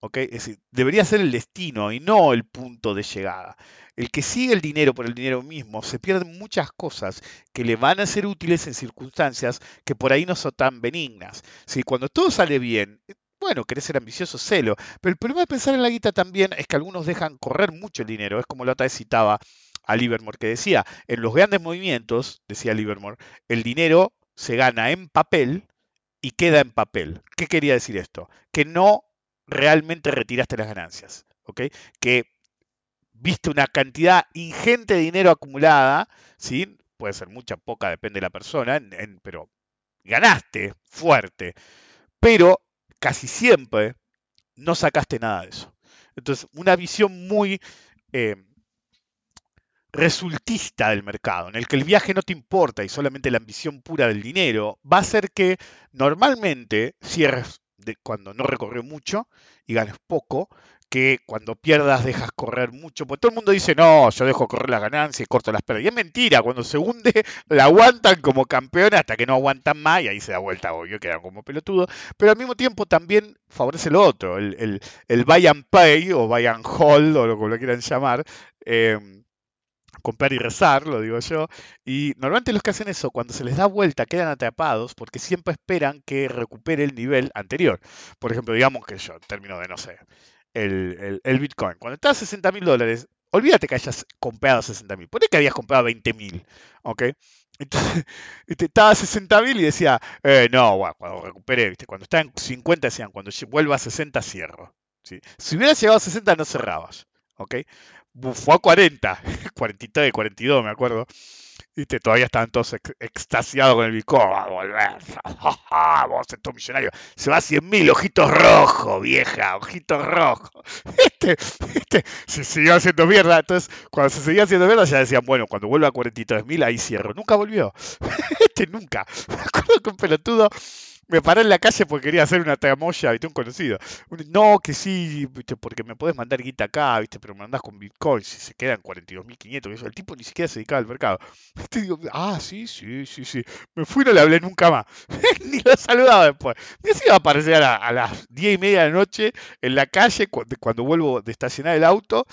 Es decir, debería ser el destino y no el punto de llegada. El que sigue el dinero por el dinero mismo se pierden muchas cosas que le van a ser útiles en circunstancias que por ahí no son tan benignas. Si cuando todo sale bien, eh, bueno, querés ser ambicioso, celo. Pero el problema de pensar en la guita también es que algunos dejan correr mucho el dinero. Es como la otra vez citaba a Livermore que decía, en los grandes movimientos, decía Livermore, el dinero se gana en papel y queda en papel. ¿Qué quería decir esto? Que no realmente retiraste las ganancias, ¿ok? Que viste una cantidad ingente de dinero acumulada, ¿sí? Puede ser mucha, poca, depende de la persona, en- pero ganaste fuerte, pero casi siempre no sacaste nada de eso. Entonces, una visión muy eh, resultista del mercado, en el que el viaje no te importa y solamente la ambición pura del dinero, va a hacer que normalmente cierres cuando no recorrió mucho y ganes poco, que cuando pierdas dejas correr mucho, porque todo el mundo dice, no, yo dejo correr la ganancia y corto las pérdidas. Y es mentira, cuando se hunde (laughs) la aguantan como campeones hasta que no aguantan más y ahí se da vuelta, obvio, quedan como pelotudo, pero al mismo tiempo también favorece lo otro, el, el, el buy and pay o buy and hold o lo como lo quieran llamar. em, comprar y rezar, lo digo yo, y normalmente los que hacen eso, cuando se les da vuelta, quedan atrapados porque siempre esperan que recupere el nivel anterior. Por ejemplo, digamos que yo, en términos de, no sé, el, el- Bitcoin, cuando está a 60 mil dólares, olvídate que hayas comprado 60 mil, ponle que habías comprado 20 mil, ¿ok? Entonces, viste, (laughs) estaba a 60 mil y decía, eh, no, guau, cuando recupere, ¿viste? cuando está en 50 decían, cuando vuelva a 60 cierro. Si hubieras llegado a 60 no cerrabas, ¿ok? Bu- Fue a 40, 43, 42 me acuerdo. Viste, todavía estaban todos ex- extasiados con el Bitcoin. Va a volver. Vamos a millonarios. Se va a 100 mil, ojitos rojos, vieja, ojitos rojos. (laughs) Este, este, se siguió haciendo mierda. Entonces, cuando se seguía haciendo mierda, ya decían, bueno, cuando vuelva a 43 mil, ahí cierro. Nunca volvió. (laughs) Este nunca. (laughs) Me acuerdo que un pelotudo me paré en la calle porque quería hacer una tramoya, viste, un conocido. No, que sí, viste, porque me podés mandar guita acá, viste, pero me mandás con Bitcoin, si se quedan 42.500, eso. El tipo ni siquiera se dedicaba al mercado. (laughs) Te digo, ah, sí, sí, sí, sí. Me fui y no le hablé nunca más. (laughs) Ni lo he saludado después. Me iba a aparecer a, la- a las 10 y media de la noche en la calle cuando vuelvo de estacionar el auto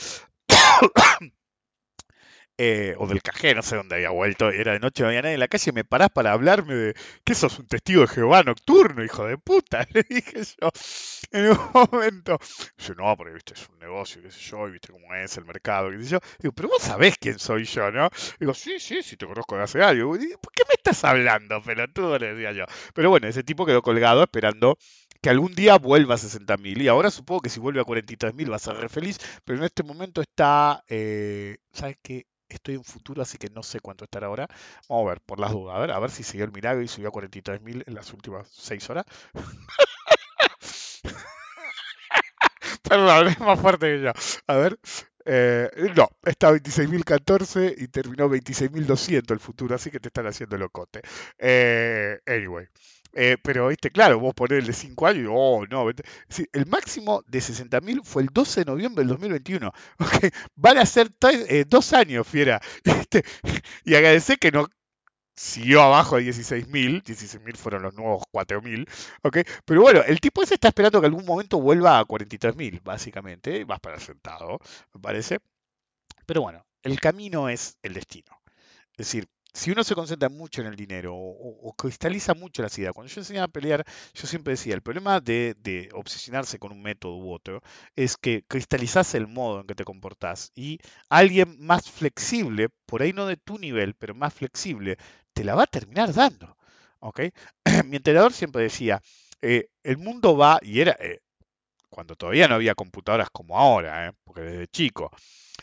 eh, o del cajero, no sé dónde había vuelto, era de noche, no había nadie en la calle, me parás para hablarme de que sos un testigo de Jehová nocturno, hijo de puta, (laughs) le dije yo en un momento. Yo, no, porque viste, es un negocio, qué sé yo, y viste cómo es el mercado, qué sé yo. Digo, pero vos sabés quién soy yo, ¿no? Digo, sí, sí, sí, te conozco de hace años. ¿Por qué me estás hablando, pelotudo? Le decía yo. Pero bueno, ese tipo quedó colgado esperando que algún día vuelva a 60.000. Y ahora supongo que si vuelve a 43.000 va a ser re feliz, pero en este momento está, eh, ¿sabes qué? Estoy en futuro, así que no sé cuánto estará ahora. Vamos a ver, por las dudas. A ver, a ver si siguió el milagro y subió a 43.000 en las últimas 6 horas. (laughs) Perdón, es más fuerte que yo. A ver. Eh, no, está 26.014 y terminó 26.200 el futuro, así que te están haciendo locote. Eh, anyway. Eh, pero, viste, claro, vos ponés el de 5 años y, oh, no. el máximo de 60.000 fue el 12 de noviembre del 2021. (laughs) Okay. Van a ser eh, dos años, fiera. (laughs) Y agradecer que no siguió abajo de 16.000. 16.000 fueron los nuevos 4.000. ¿ok? Pero bueno, el tipo ese está esperando que algún momento vuelva a 43.000, básicamente. Vas para sentado, me parece. Pero bueno, el camino es el destino. Es decir, si uno se concentra mucho en el dinero o, cristaliza mucho la ideas, cuando yo enseñaba a pelear, yo siempre decía, el problema de, obsesionarse con un método u otro es que cristalizas el modo en que te comportás y alguien más flexible, por ahí no de tu nivel, pero más flexible, te la va a terminar dando. ¿ok? (clears throat) Mi entrenador siempre decía, eh, el mundo va, y era eh, cuando todavía no había computadoras como ahora, ¿eh? porque desde chico,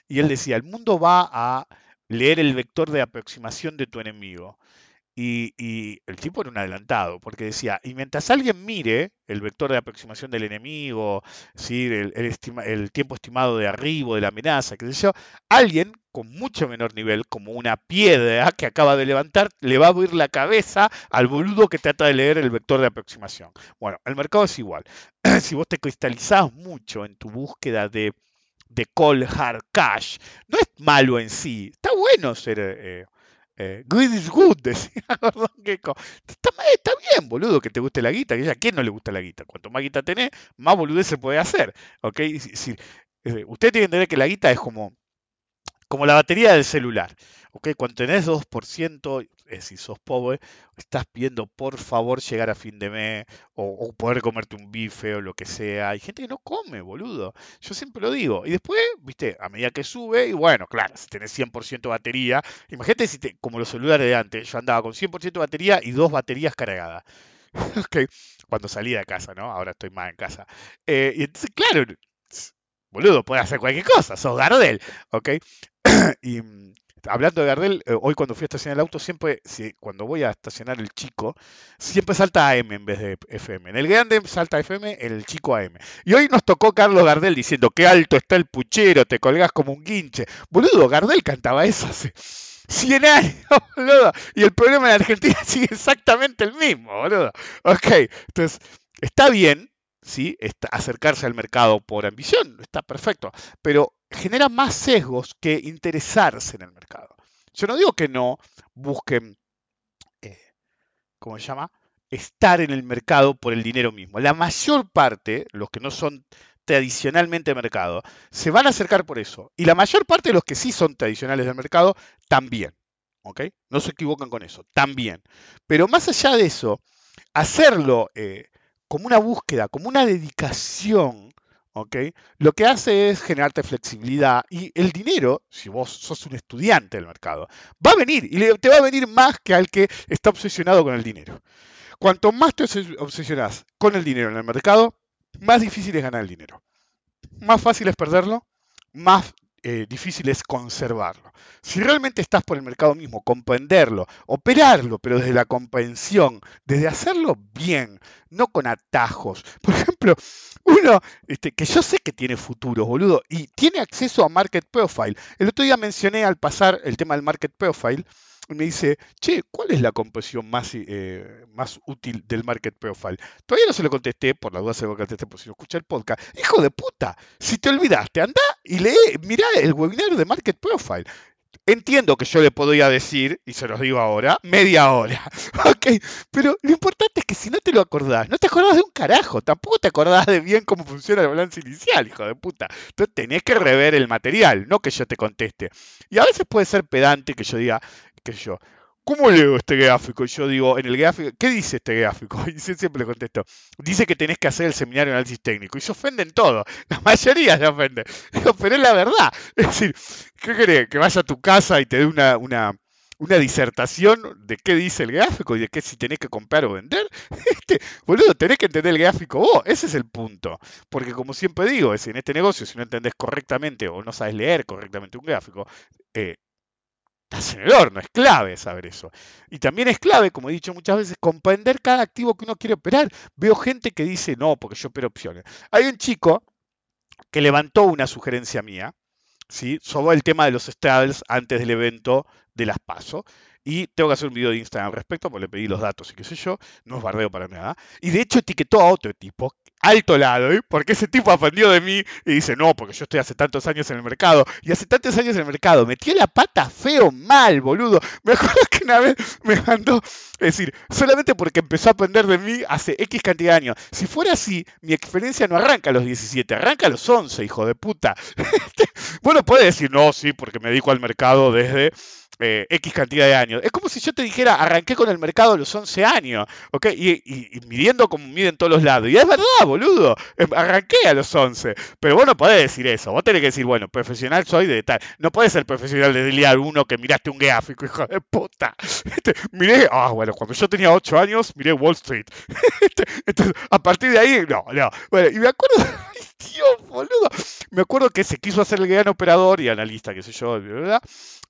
y él decía, el mundo va a leer el vector de aproximación de tu enemigo. Y, el tipo era un adelantado, porque decía, y mientras alguien mire el vector de aproximación del enemigo, ¿sí? el, tiempo estimado de arribo de la amenaza, qué sé yo, alguien con mucho menor nivel, como una piedra que acaba de levantar, le va a abrir la cabeza al boludo que trata de leer el vector de aproximación. Bueno, el mercado es igual. (clears throat) si vos te cristalizás mucho en tu búsqueda de de cold hard cash. No es malo en sí, bueno ser eh, eh, good is good, (laughs) decía. Está, está, bien, boludo, que te guste la guita, a quién no le gusta la guita. Cuanto más guita tenés, más boludez se puede hacer. ¿ok? Si, eh, usted tiene que entender que la guita es como, como la batería del celular. ¿ok? Cuando tenés 2%, si sos pobre, estás pidiendo por favor llegar a fin de mes o, poder comerte un bife o lo que sea. Hay gente que no come, boludo. Yo siempre lo digo. Y después, viste, a medida que sube, y bueno, claro, si tenés 100% de batería, imagínate si te, como los celulares de antes, yo andaba con 100% de batería y dos baterías cargadas. (laughs) ok, cuando salí de casa, ¿no? Ahora estoy más en casa. Eh, y entonces, claro, boludo, puedes hacer cualquier cosa, sos Gardel, ¿ok? (clears throat) y hablando de Gardel, eh, hoy cuando fui a estacionar el auto, siempre, si, cuando voy a estacionar el chico, siempre salta AM en vez de FM. En el grande salta FM, el chico AM. Y hoy nos tocó Carlos Gardel diciendo, qué alto está el puchero, te colgás como un guinche. Boludo, Gardel cantaba eso hace 100 años, (laughs) boludo. Y el problema en Argentina (laughs) sigue exactamente el mismo, boludo. Ok, entonces, está bien, ¿sí? acercarse al mercado por ambición, está perfecto, pero genera más sesgos que interesarse en el mercado. Yo no digo que no busquen, eh, ¿cómo se llama? Estar en el mercado por el dinero mismo. La mayor parte, los que no son tradicionalmente mercado, se van a acercar por eso. Y la mayor parte de los que sí son tradicionales del mercado, también. ¿Ok? No se equivocan con eso, también. Pero más allá de eso, hacerlo eh, como una búsqueda, como una dedicación, Lo que hace es generarte flexibilidad y el dinero, si vos sos un estudiante del mercado, va a venir y te va a venir más que al que está obsesionado con el dinero. Cuanto más te obsesionas con el dinero en el mercado, más difícil es ganar el dinero. Más fácil es perderlo, más eh, difícil es conservarlo. Si realmente estás por el mercado mismo, comprenderlo, operarlo, pero desde la comprensión, desde hacerlo bien, no con atajos. (laughs) Por ejemplo, uno este, que yo sé que tiene futuro, boludo, y tiene acceso a Market Profile. El otro día mencioné al pasar el tema del Market Profile me dice, che, ¿cuál es la composición más, eh, más útil del Market Profile? Todavía no se lo contesté, por la duda se lo contesté por si no escucha el podcast. Hijo de puta, si te olvidaste, anda y lee, mirá el webinar de Market Profile. Entiendo que yo le podría decir, y se los digo ahora, media hora. (laughs) Ok, pero lo importante es que si no te lo acordás, no te acordás de un carajo, tampoco te acordás de bien cómo funciona el balance inicial, hijo de puta. Entonces tenés que rever el material, no que yo te conteste. Y a veces puede ser pedante que yo diga, que yo, ¿Cómo leo este gráfico? Y yo digo, en el gráfico, ¿qué dice este gráfico? (laughs) Y siempre le contesto, dice que tenés que hacer el seminario de análisis técnico. Y se ofenden todo, (laughs) la mayoría se ofende. pero es la verdad. (laughs) Es decir, ¿qué querés? Que vaya a tu casa y te dé una, una, una disertación de qué dice el gráfico y de qué si tenés que comprar o vender. Este, boludo, tenés que entender el gráfico vos, ese es el punto. Porque como siempre digo, es en este negocio, si no entendés correctamente o no sabes leer correctamente un gráfico, eh, estás en el horno, es clave saber eso. Y también es clave, como he dicho muchas veces, comprender cada activo que uno quiere operar. Veo gente que dice, no, porque yo opero opciones. Hay un chico que levantó una sugerencia mía, ¿sí? sobre el tema de los straddles antes del evento de las PASO. Y tengo que hacer un video de Instagram al respecto, porque le pedí los datos y qué sé yo, no es bardeo para nada. Y de hecho etiquetó a otro tipo alto lado, ¿eh? porque ese tipo aprendió de mí y dice, no, porque yo estoy hace tantos años en el mercado, y hace tantos años en el mercado, metí la pata feo mal, boludo. (laughs) Me acuerdo que una vez me mandó, es decir, solamente porque empezó a aprender de mí hace X cantidad de años. Si fuera así, mi experiencia no arranca a los 17, arranca a los 11, hijo de puta. (laughs) bueno, puede decir, no, sí, porque me dedico al mercado desde eh, X cantidad de años. Es como si yo te dijera, arranqué con el mercado a los 11 años, ¿ok? Y, midiendo como miden todos los lados. Y es verdad, boludo, em, arranqué a los 11. Pero vos no podés decir eso, vos tenés que decir, bueno, profesional soy de tal. No podés ser profesional de liar uno que miraste un gráfico, hijo de puta. Este, miré, ah, bueno, cuando yo tenía 8 años, miré Wall Street. (laughs) Este, entonces, a partir de ahí, no, no. Bueno, y me acuerdo, (laughs) Dios, boludo, me acuerdo que se quiso hacer el gran operador y analista, qué sé yo, ¿verdad?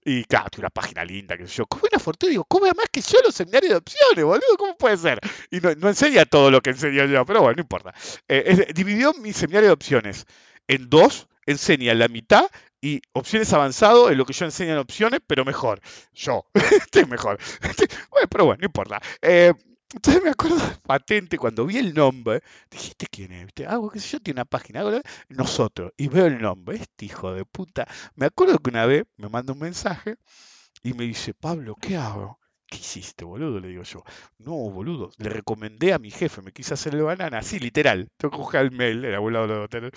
Y claro, tiene una página linda, que yo. ¿Cómo una fortuna? Digo, ¿cómo más que yo los seminarios de opciones, boludo? ¿Cómo puede ser? Y no, enseña todo lo que enseño yo, pero bueno, no importa. Eh, dividió mi seminario de opciones en dos, enseña la mitad y opciones avanzado en lo que yo enseño en opciones, pero mejor. Yo, (laughs) estoy mejor. (laughs) pero bueno, no importa. Eh, entonces me acuerdo patente cuando vi el nombre, dijiste quién es, ¿viste? Ah, qué sé yo, tiene una página, nosotros, y veo el nombre, este hijo de puta. Me acuerdo que una vez me manda un mensaje y me dice, Pablo, ¿qué hago? ¿Qué hiciste, boludo? Le digo yo. No, boludo, le recomendé a mi jefe, me quise hacer el banana, así, literal. Tengo que el mail, el abuelo de tener.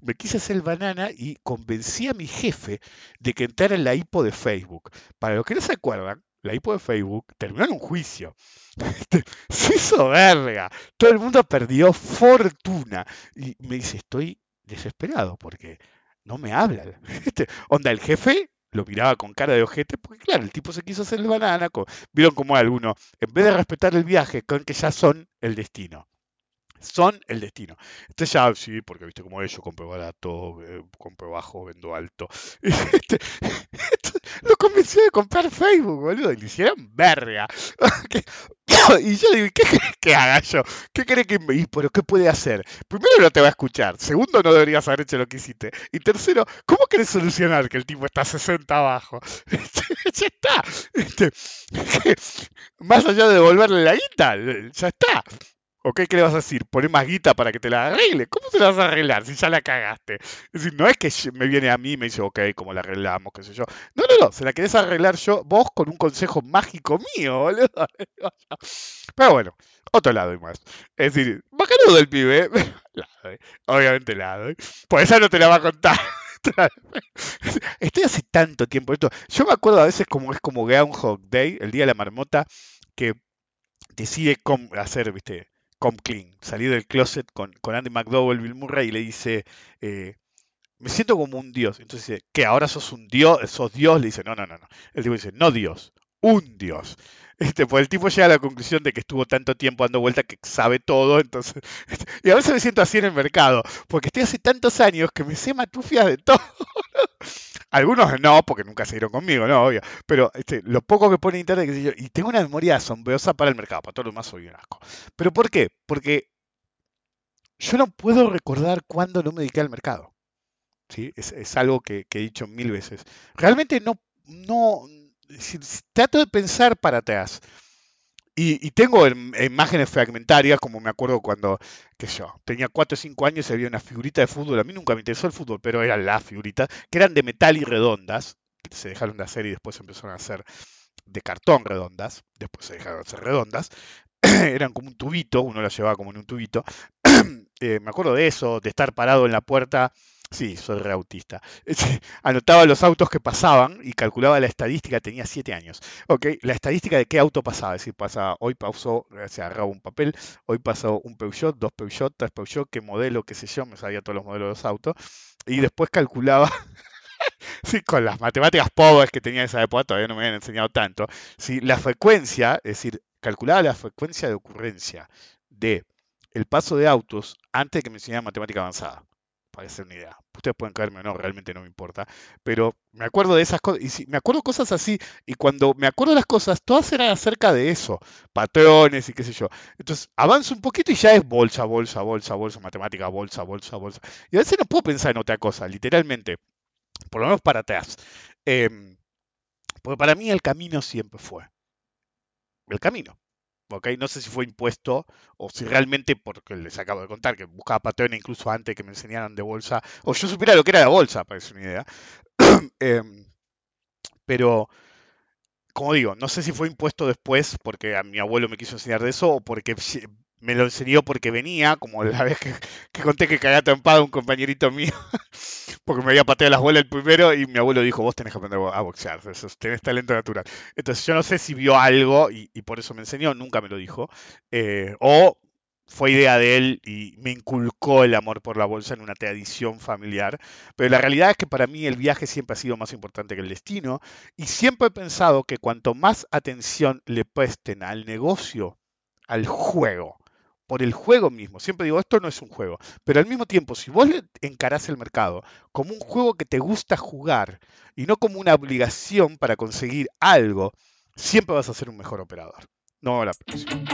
Me quise hacer el banana y convencí a mi jefe de que entrara en la hipo de Facebook. Para los que no se acuerdan, la hipo de Facebook terminó en un juicio. (laughs) Se hizo verga. Todo el mundo perdió fortuna. Y me dice, estoy desesperado porque no me habla. (laughs) Onda, el jefe lo miraba con cara de ojete, porque claro, el tipo se quiso hacer el banana. Vieron como alguno, en vez de respetar el viaje, con que ya son el destino son el destino. Entonces ya, sí, porque viste como yo compro barato, eh, compro bajo, vendo alto. (laughs) Este, (laughs) lo convenció de comprar Facebook, boludo, y le hicieron verga. (laughs) (coughs) y yo digo, ¿qué querés que haga yo? ¿Qué querés que me... ¿Pero qué puede hacer? Primero no te va a escuchar, segundo no deberías haber hecho lo que hiciste, y tercero, ¿cómo querés solucionar que el tipo está 60 abajo? ya está. Este, más allá de devolverle la guita, ya está. ¿O qué, le vas a decir? ¿Poner más guita para que te la arregle? ¿Cómo te la vas a arreglar si ya la cagaste? Es decir, no es que me viene a mí y me dice, ok, ¿cómo la arreglamos? ¿Qué sé yo? No, no, no, se la querés arreglar yo, vos con un consejo mágico mío, boludo. (laughs) Pero bueno, otro lado y más. Es decir, bajarudo del pibe. (laughs) ¿eh? Obviamente lado. ¿eh? Por eso no te la va a contar. (laughs) Estoy hace tanto tiempo esto. Yo me acuerdo a veces como es como Groundhog Day, el día de la marmota, que decide cómo hacer, viste, come clean, salir del closet con, con Andy McDowell, Bill Murray, y le dice, eh, me siento como un dios. Entonces dice, ¿qué? ¿Ahora sos un dios? ¿Sos dios? Le dice, no, no, no, no. El tipo dice, no dios, un dios. (laughs) Este, pues el tipo llega a la conclusión de que estuvo tanto tiempo dando vuelta que sabe todo, entonces... (laughs) y a veces me siento así en el mercado, porque estoy hace tantos años que me sé matufias de todo. (laughs) Algunos no, porque nunca se dieron conmigo, no, obvio. Pero este, lo poco que pone internet, que yo, y tengo una memoria asombrosa para el mercado, para todo lo demás soy un asco. ¿Pero por qué? Porque yo no puedo recordar cuándo no me dediqué al mercado. ¿sí? Es, algo que, he dicho mil veces. Realmente no, no, trato de pensar para atrás. Y, tengo imágenes fragmentarias, como me acuerdo cuando, qué sé yo, tenía 4 o 5 años y había una figurita de fútbol. A mí nunca me interesó el fútbol, pero eran las figuritas, que eran de metal y redondas. se dejaron de hacer y después empezaron a hacer de cartón redondas, después se dejaron de hacer redondas, (clears throat) eran como un tubito, uno las llevaba como en un tubito. (clears throat) Eh, me acuerdo de eso, de estar parado en la puerta. Sí, soy reautista. (laughs) Anotaba los autos que pasaban y calculaba la estadística, tenía siete años. Ok, la estadística de qué auto pasaba. Es decir, pasa, hoy pasó, se agarraba un papel, hoy pasó un Peugeot, dos Peugeot, tres Peugeot, qué modelo, qué sé yo, me sabía todos los modelos de los autos. Y después calculaba (laughs) sí, con las matemáticas pobres que tenía en esa época, todavía no me habían enseñado tanto, si la frecuencia, es decir, calculaba la frecuencia de ocurrencia de el paso de autos antes de que me enseñaran matemática avanzada. Para hacer una idea. Ustedes pueden caerme o no, realmente no me importa. Pero me acuerdo de esas cosas. Y si, me acuerdo cosas así. Y cuando me acuerdo de las cosas, todas eran acerca de eso. Patrones y qué sé yo. Entonces avanzo un poquito y ya es bolsa, bolsa, bolsa, bolsa, matemática, bolsa, bolsa, bolsa. Y a veces no puedo pensar en otra cosa, literalmente por lo menos para atrás. Em, porque para mí el camino siempre fue el camino. ¿Okay? No sé si fue impuesto o si realmente, porque les acabo de contar, que buscaba patrones incluso antes que me enseñaran de bolsa, o yo supiera lo que era la bolsa, para que una idea. (coughs) Em, pero, como digo, no sé si fue impuesto después porque a mi abuelo me quiso enseñar de eso o porque me lo enseñó porque venía, como la vez que, conté que cagaba trompado un compañerito mío, (laughs) porque me había pateado las bolas el primero y mi abuelo dijo, vos tenés que aprender a boxear, tenés talento natural. Entonces yo no sé si vio algo y, por eso me enseñó, nunca me lo dijo, eh, o fue idea de él y me inculcó el amor por la bolsa en una tradición familiar. Pero la realidad es que para mí el viaje siempre ha sido más importante que el destino y siempre he pensado que cuanto más atención le presten al negocio, al juego, por el juego mismo. Siempre digo, esto no es un juego. Pero al mismo tiempo, si vos encarás el mercado como un juego que te gusta jugar y no como una obligación para conseguir algo, siempre vas a ser un mejor operador. No la próxima.